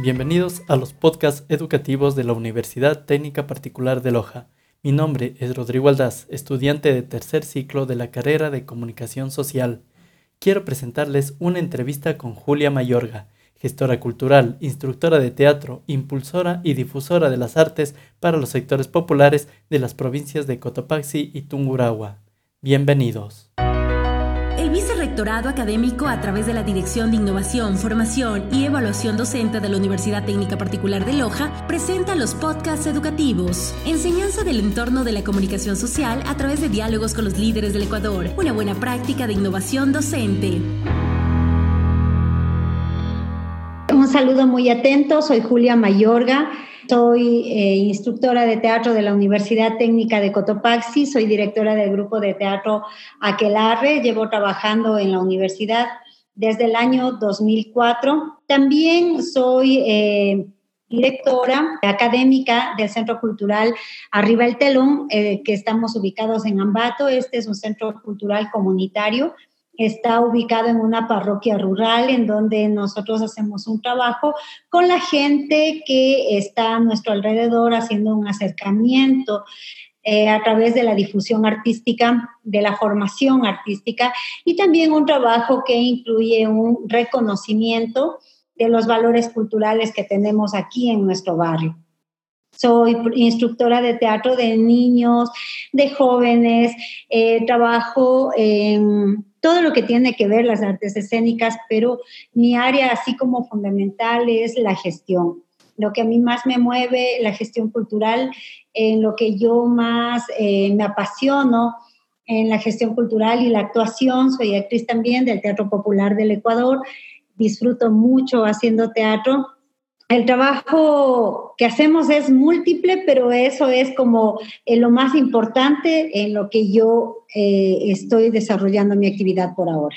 Bienvenidos a los podcasts educativos de la Universidad Técnica Particular de Loja. Mi nombre es Rodrigo Aldaz, estudiante de tercer ciclo de la carrera de Comunicación Social. Quiero presentarles una entrevista con Julia Mayorga, gestora cultural, instructora de teatro, impulsora y difusora de las artes para los sectores populares de las provincias de Cotopaxi y Tungurahua. Bienvenidos. Vicerrectorado Académico a través de la Dirección de Innovación, Formación y Evaluación Docente de la Universidad Técnica Particular de Loja presenta los podcasts educativos. Enseñanza del entorno de la comunicación social a través de diálogos con los líderes del Ecuador. Una buena práctica de innovación docente. Un saludo muy atento, soy Julia Mayorga, soy eh, instructora de teatro de la Universidad Técnica de Cotopaxi, soy directora del grupo de teatro Aquelarre, llevo trabajando en la universidad desde el año 2004. También soy eh, directora académica del Centro Cultural Arriba el Telón, eh, que estamos ubicados en Ambato. Este es un centro cultural comunitario está ubicado en una parroquia rural en donde nosotros hacemos un trabajo con la gente que está a nuestro alrededor haciendo un acercamiento eh, a través de la difusión artística, de la formación artística y también un trabajo que incluye un reconocimiento de los valores culturales que tenemos aquí en nuestro barrio. Soy instructora de teatro de niños, de jóvenes, eh, trabajo en todo lo que tiene que ver las artes escénicas, pero mi área así como fundamental es la gestión. Lo que a mí más me mueve, la gestión cultural, en lo que yo más eh, me apasiono, en la gestión cultural y la actuación. Soy actriz también del Teatro Popular del Ecuador. Disfruto mucho haciendo teatro el trabajo que hacemos es múltiple, pero eso es como eh, lo más importante en lo que yo eh, estoy desarrollando mi actividad por ahora.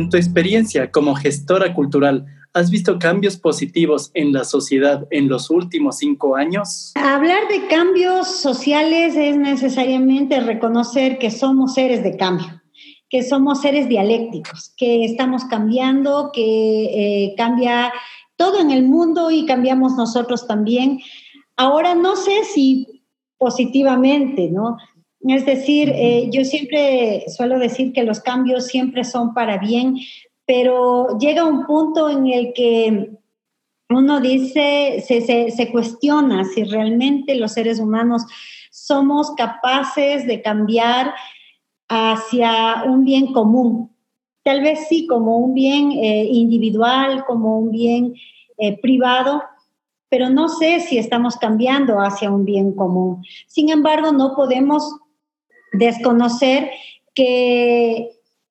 En tu experiencia como gestora cultural, ¿has visto cambios positivos en la sociedad en los últimos cinco años? Hablar de cambios sociales es necesariamente reconocer que somos seres de cambio, que somos seres dialécticos, que estamos cambiando, que eh, cambia todo en el mundo y cambiamos nosotros también. Ahora no sé si positivamente, ¿no? Es decir, eh, yo siempre suelo decir que los cambios siempre son para bien, pero llega un punto en el que uno dice, se, se, cuestiona si realmente los seres humanos somos capaces de cambiar hacia un bien común. Tal vez sí, como un bien eh, individual, como un bien eh, privado, pero no sé si estamos cambiando hacia un bien común. Sin embargo, no podemos desconocer que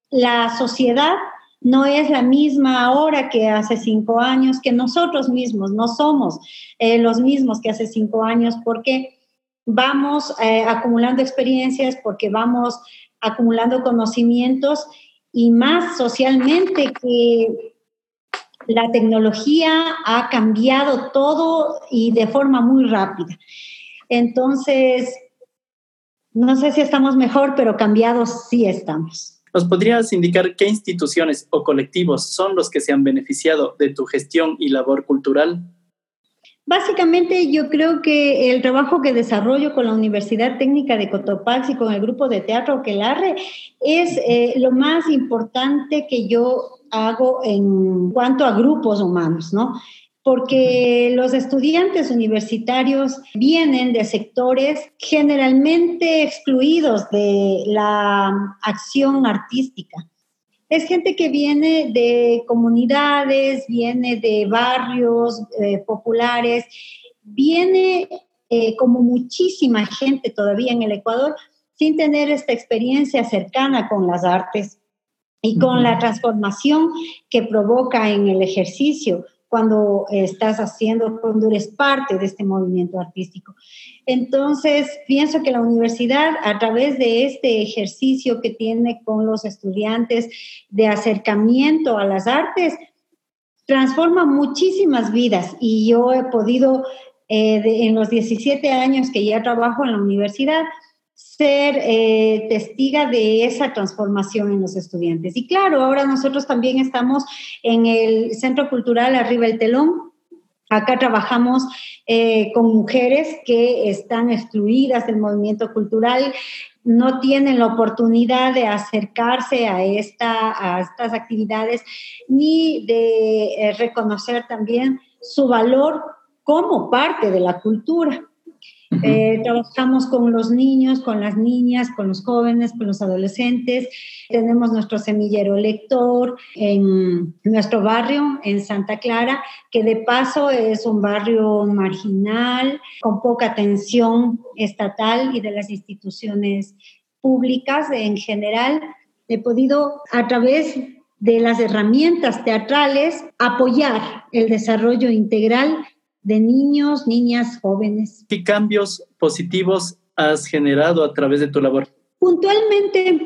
la sociedad no es la misma ahora que hace cinco años, que nosotros mismos no somos eh, los mismos que hace cinco años, porque vamos eh, acumulando experiencias, porque vamos acumulando conocimientos y más socialmente que la tecnología ha cambiado todo y de forma muy rápida. Entonces, no sé si estamos mejor, pero cambiados sí estamos. ¿Nos podrías indicar qué instituciones o colectivos son los que se han beneficiado de tu gestión y labor cultural? Básicamente yo creo que el trabajo que desarrollo con la Universidad Técnica de Cotopaxi y con el grupo de teatro Quelarre es eh, lo más importante que yo hago en cuanto a grupos humanos, ¿no? Porque los estudiantes universitarios vienen de sectores generalmente excluidos de la acción artística. Es gente que viene de comunidades, viene de barrios eh, populares, viene eh, como muchísima gente todavía en el Ecuador sin tener esta experiencia cercana con las artes y con la transformación que provoca en el ejercicio cuando estás haciendo, cuando eres parte de este movimiento artístico. Entonces, pienso que la universidad, a través de este ejercicio que tiene con los estudiantes de acercamiento a las artes, transforma muchísimas vidas y yo he podido, eh, en los 17 años que ya trabajo en la universidad, ser eh, testiga de esa transformación en los estudiantes. Y claro, ahora nosotros también estamos en el Centro Cultural Arriba el Telón. Acá trabajamos eh, con mujeres que están excluidas del movimiento cultural, no tienen la oportunidad de acercarse a, esta, a estas actividades ni de eh, reconocer también su valor como parte de la cultura. Eh, trabajamos con los niños, con las niñas, con los jóvenes, con los adolescentes. Tenemos nuestro semillero lector en nuestro barrio, en Santa Clara, que de paso es un barrio marginal, con poca atención estatal y de las instituciones públicas en general. He podido, a través de las herramientas teatrales, apoyar el desarrollo integral de niños, niñas, jóvenes. ¿Qué cambios positivos has generado a través de tu labor? Puntualmente,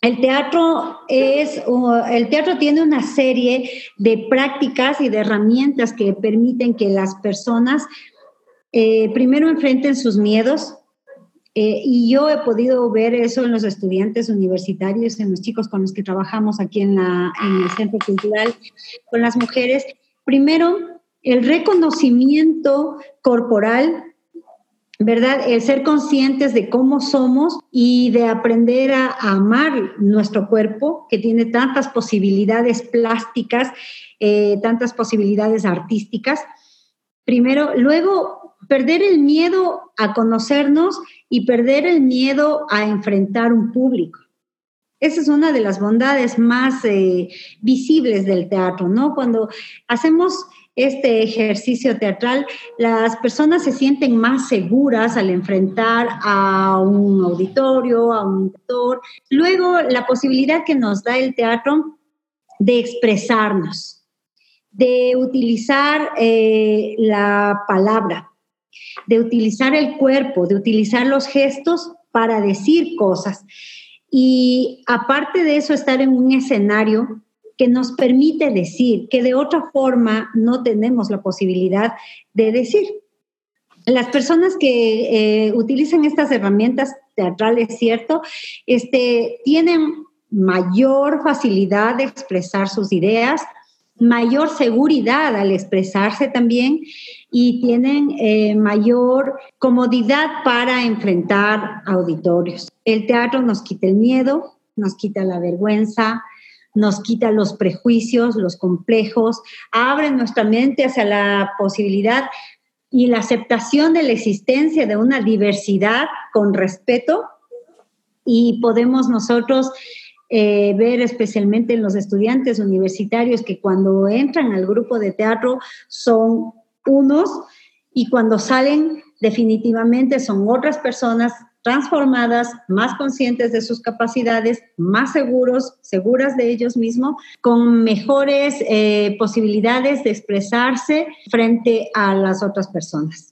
el teatro es, el teatro tiene una serie de prácticas y de herramientas que permiten que las personas eh, primero enfrenten sus miedos. Eh, y yo he podido ver eso en los estudiantes universitarios, en los chicos con los que trabajamos aquí en, la, en el Centro Cultural, con las mujeres. Primero, el reconocimiento corporal, ¿verdad? El ser conscientes de cómo somos y de aprender a, amar nuestro cuerpo, que tiene tantas posibilidades plásticas, eh, tantas posibilidades artísticas. Primero, luego, perder el miedo a conocernos y perder el miedo a enfrentar un público. Esa es una de las bondades más eh, visibles del teatro, ¿no? Cuando hacemos este ejercicio teatral, las personas se sienten más seguras al enfrentar a un auditorio, a un actor. Luego, la posibilidad que nos da el teatro de expresarnos, de utilizar eh, la palabra, de utilizar el cuerpo, de utilizar los gestos para decir cosas. Y aparte de eso, estar en un escenario que nos permite decir que de otra forma no tenemos la posibilidad de decir. Las personas que eh, utilizan estas herramientas teatrales, ¿cierto? Este, tienen mayor facilidad de expresar sus ideas, mayor seguridad al expresarse también y tienen eh, mayor comodidad para enfrentar auditorios. El teatro nos quita el miedo, nos quita la vergüenza, nos quita los prejuicios, los complejos, abre nuestra mente hacia la posibilidad y la aceptación de la existencia de una diversidad con respeto. Y podemos nosotros eh, ver especialmente en los estudiantes universitarios que cuando entran al grupo de teatro son unos y cuando salen definitivamente son otras personas transformadas, más conscientes de sus capacidades, más seguros, seguras de ellos mismos, con mejores eh, posibilidades de expresarse frente a las otras personas.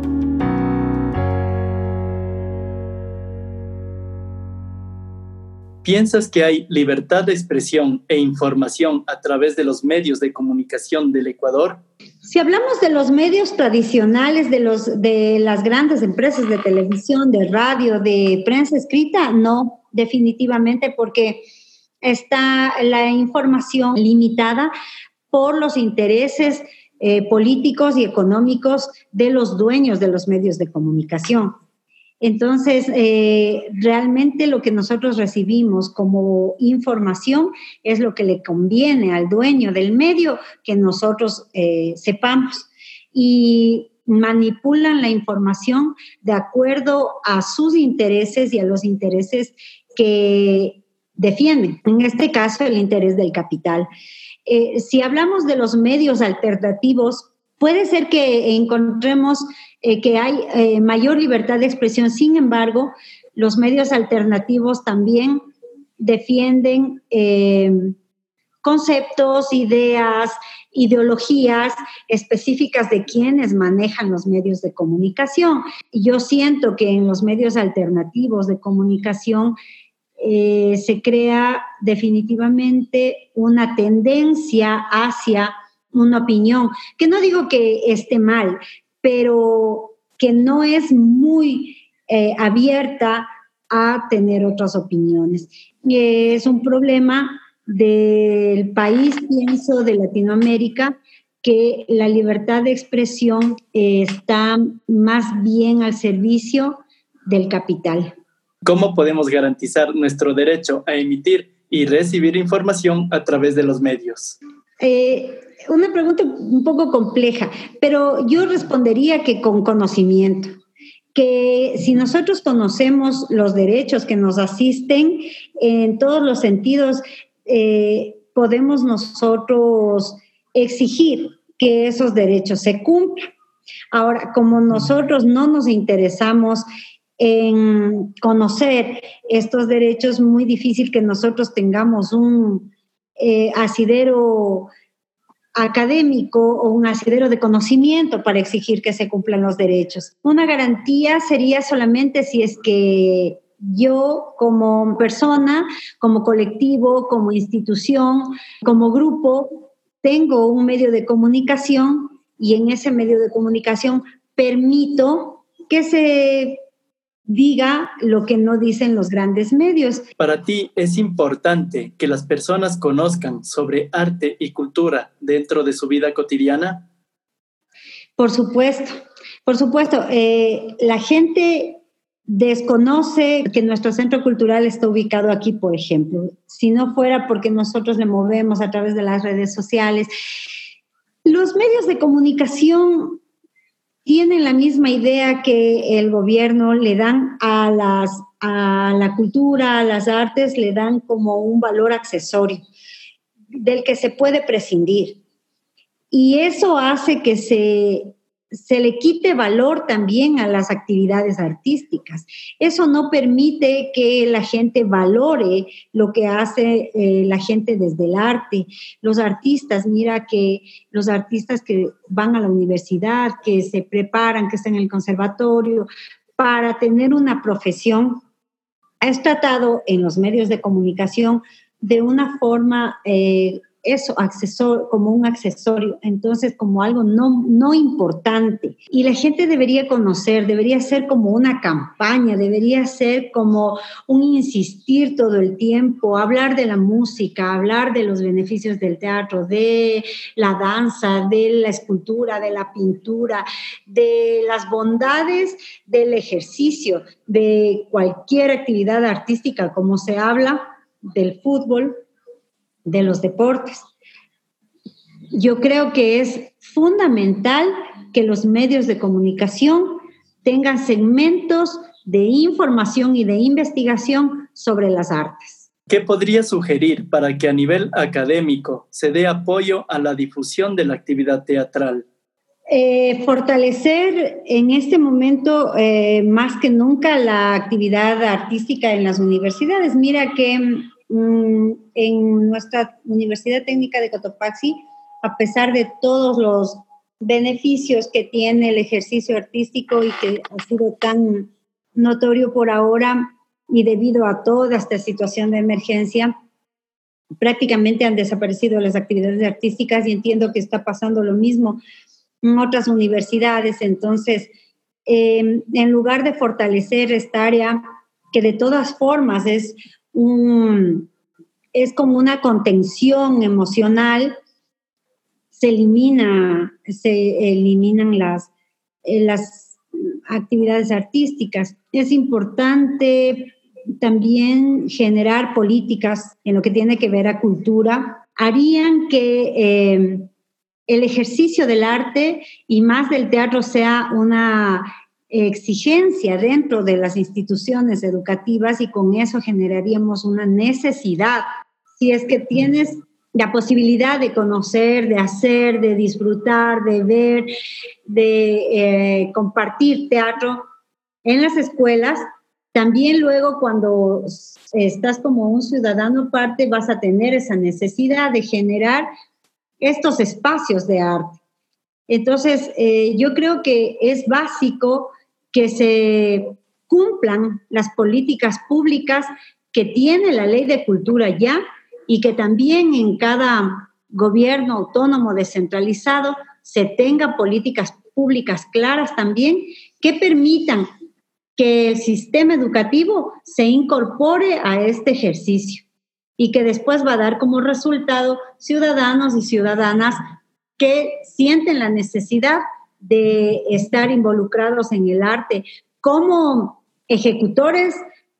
¿Piensas que hay libertad de expresión e información a través de los medios de comunicación del Ecuador? Si hablamos de los medios tradicionales, de, los, de las grandes empresas de televisión, de radio, de prensa escrita, no, definitivamente, porque está la información limitada por los intereses eh, políticos y económicos de los dueños de los medios de comunicación. Entonces, eh, realmente lo que nosotros recibimos como información es lo que le conviene al dueño del medio que nosotros eh, sepamos. Y manipulan la información de acuerdo a sus intereses y a los intereses que defienden. En este caso, el interés del capital. Eh, si hablamos de los medios alternativos, puede ser que encontremos eh, que hay eh, mayor libertad de expresión. Sin embargo, los medios alternativos también defienden conceptos, ideas, ideologías específicas de quienes manejan los medios de comunicación. Y yo siento que en los medios alternativos de comunicación eh, se crea definitivamente una tendencia hacia una opinión, que no digo que esté mal, pero que no es muy eh, abierta a tener otras opiniones. es un problema del país, pienso, de Latinoamérica, que la libertad de expresión está más bien al servicio del capital. ¿Cómo podemos garantizar nuestro derecho a emitir y recibir información a través de los medios? Eh, una pregunta un poco compleja, pero yo respondería que con conocimiento que si nosotros conocemos los derechos que nos asisten en todos los sentidos, eh, podemos nosotros exigir que esos derechos se cumplan. Ahora, como nosotros no nos interesamos en conocer estos derechos, muy difícil que nosotros tengamos un eh, asidero académico o un asidero de conocimiento para exigir que se cumplan los derechos. Una garantía sería solamente si es que yo como persona, como colectivo, como institución, como grupo, tengo un medio de comunicación y en ese medio de comunicación permito que se diga lo que no dicen los grandes medios. Para ti es importante que las personas conozcan sobre arte y cultura dentro de su vida cotidiana. Por supuesto, por supuesto. Eh, la gente desconoce que nuestro centro cultural está ubicado aquí, por ejemplo. Si no fuera porque nosotros le movemos a través de las redes sociales, los medios de comunicación tienen la misma idea que el gobierno, le dan a, las, a la cultura, a las artes, le dan como un valor accesorio del que se puede prescindir. Y eso hace que se se le quite valor también a las actividades artísticas. Eso no permite que la gente valore lo que hace eh, la gente desde el arte. Los artistas, mira que los artistas que van a la universidad, que se preparan, que están en el conservatorio, para tener una profesión, es tratado en los medios de comunicación de una forma eh, eso accesor, como un accesorio, entonces como algo no, no importante. Y la gente debería conocer, debería ser como una campaña, debería ser como un insistir todo el tiempo, hablar de la música, hablar de los beneficios del teatro, de la danza, de la escultura, de la pintura, de las bondades del ejercicio, de cualquier actividad artística, como se habla del fútbol, de los deportes. Yo creo que es fundamental que los medios de comunicación tengan segmentos de información y de investigación sobre las artes. ¿Qué podría sugerir para que a nivel académico se dé apoyo a la difusión de la actividad teatral? Eh, fortalecer en este momento eh, más que nunca la actividad artística en las universidades. Mira que Mm, en nuestra Universidad Técnica de Cotopaxi, a pesar de todos los beneficios que tiene el ejercicio artístico y que ha sido tan notorio por ahora y debido a toda esta situación de emergencia, prácticamente han desaparecido las actividades artísticas y entiendo que está pasando lo mismo en otras universidades. Entonces, em, en lugar de fortalecer esta área, que de todas formas es, es como una contención emocional, se elimina, se eliminan las, eh, las actividades artísticas. Es importante también generar políticas en lo que tiene que ver a cultura, harían que eh, el ejercicio del arte y más del teatro sea una exigencia dentro de las instituciones educativas y con eso generaríamos una necesidad. Si es que tienes la posibilidad de conocer, de hacer, de disfrutar, de ver, de eh, compartir teatro en las escuelas, también luego cuando estás como un ciudadano parte vas a tener esa necesidad de generar estos espacios de arte. Entonces, eh, yo creo que es básico que se cumplan las políticas públicas que tiene la ley de cultura ya y que también en cada gobierno autónomo descentralizado se tenga políticas públicas claras también que permitan que el sistema educativo se incorpore a este ejercicio y que después va a dar como resultado ciudadanos y ciudadanas que sienten la necesidad de estar involucrados en el arte como ejecutores,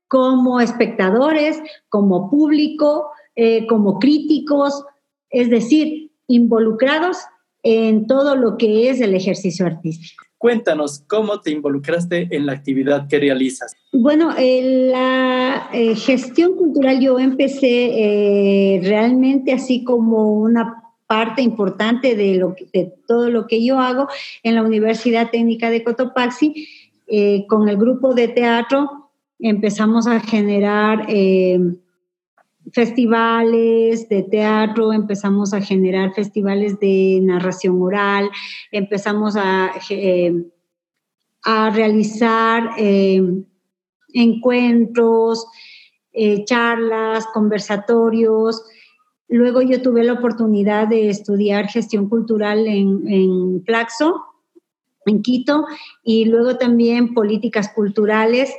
como espectadores, como público, eh, como críticos, es decir, involucrados en todo lo que es el ejercicio artístico. Cuéntanos cómo te involucraste en la actividad que realizas. Bueno, la eh, gestión cultural yo empecé eh, realmente así como una parte importante de, todo lo que yo hago en la Universidad Técnica de Cotopaxi. Eh, con el grupo de teatro empezamos a generar festivales de teatro, empezamos a generar festivales de narración oral, empezamos a, eh, a realizar eh, encuentros, eh, charlas, conversatorios. Luego yo tuve la oportunidad de estudiar gestión cultural en, en Flaxo, en Quito, y luego también políticas culturales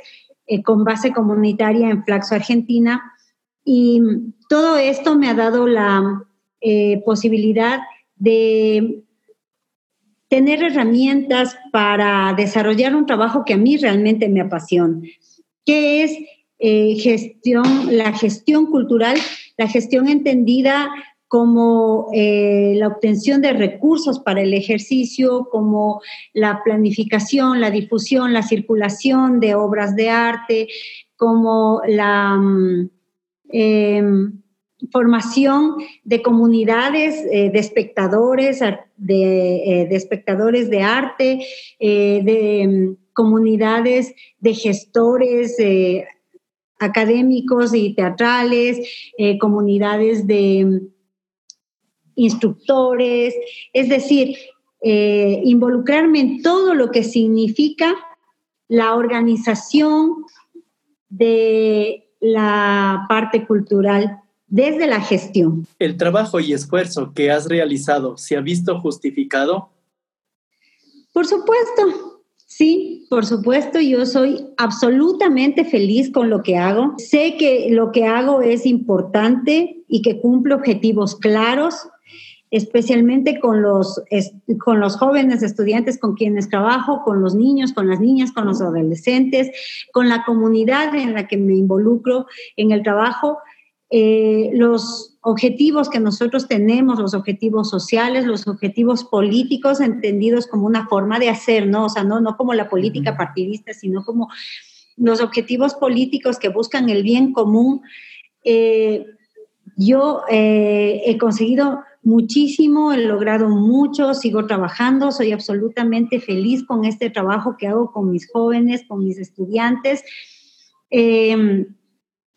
con base comunitaria en Flaxo, Argentina. Y todo esto me ha dado la eh, posibilidad de tener herramientas para desarrollar un trabajo que a mí realmente me apasiona, que es eh, gestión, la gestión cultural, la gestión entendida como eh, la obtención de recursos para el ejercicio, como la planificación, la difusión, la circulación de obras de arte, como la... Mm, Em, formación de comunidades eh, de espectadores, de, eh, de, espectadores de arte, de em, comunidades de gestores académicos y teatrales, comunidades de instructores, es decir, involucrarme en todo lo que significa la organización de la parte cultural desde la gestión. ¿El trabajo y esfuerzo que has realizado se ha visto justificado? Por supuesto, sí, por supuesto, yo soy absolutamente feliz con lo que hago. Sé que lo que hago es importante y que cumple objetivos claros especialmente con los, con los jóvenes estudiantes con quienes trabajo, con los niños, con las niñas, con los adolescentes, con la comunidad en la que me involucro en el trabajo. Eh, los objetivos que nosotros tenemos, los objetivos sociales, los objetivos políticos, entendidos como una forma de hacer, ¿no? O sea, no, no como la política partidista, sino como los objetivos políticos que buscan el bien común. Eh, yo eh, he conseguido muchísimo, he logrado mucho, sigo trabajando, soy absolutamente feliz con este trabajo que hago con mis jóvenes, con mis estudiantes. Em,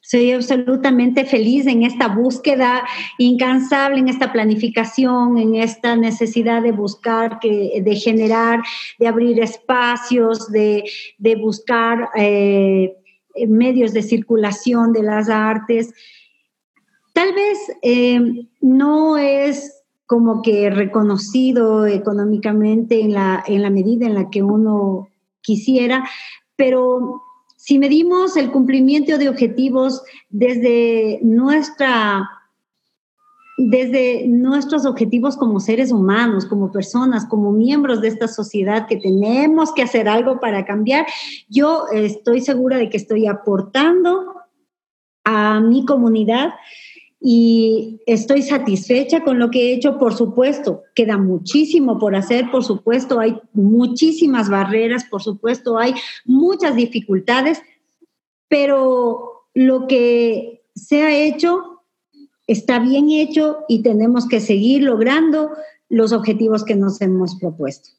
soy absolutamente feliz en esta búsqueda incansable, en esta planificación, en esta necesidad de buscar, que, de generar, de abrir espacios, de, buscar eh, medios de circulación de las artes. Tal vez eh, no es como que reconocido económicamente en la, en la medida en la que uno quisiera, pero si medimos el cumplimiento de objetivos desde nuestra desde nuestros objetivos como seres humanos, como personas, como miembros de esta sociedad que tenemos que hacer algo para cambiar, yo estoy segura de que estoy aportando a mi comunidad y estoy satisfecha con lo que he hecho, por supuesto, queda muchísimo por hacer, por supuesto, hay muchísimas barreras, por supuesto, hay muchas dificultades, pero lo que se ha hecho está bien hecho y tenemos que seguir logrando los objetivos que nos hemos propuesto.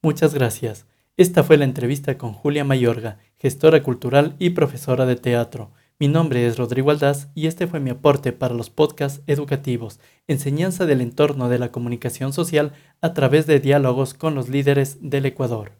Muchas gracias. Esta fue la entrevista con Julia Mayorga, gestora cultural y profesora de teatro. Mi nombre es Rodrigo Aldaz y este fue mi aporte para los podcasts educativos, enseñanza del entorno de la comunicación social a través de diálogos con los líderes del Ecuador.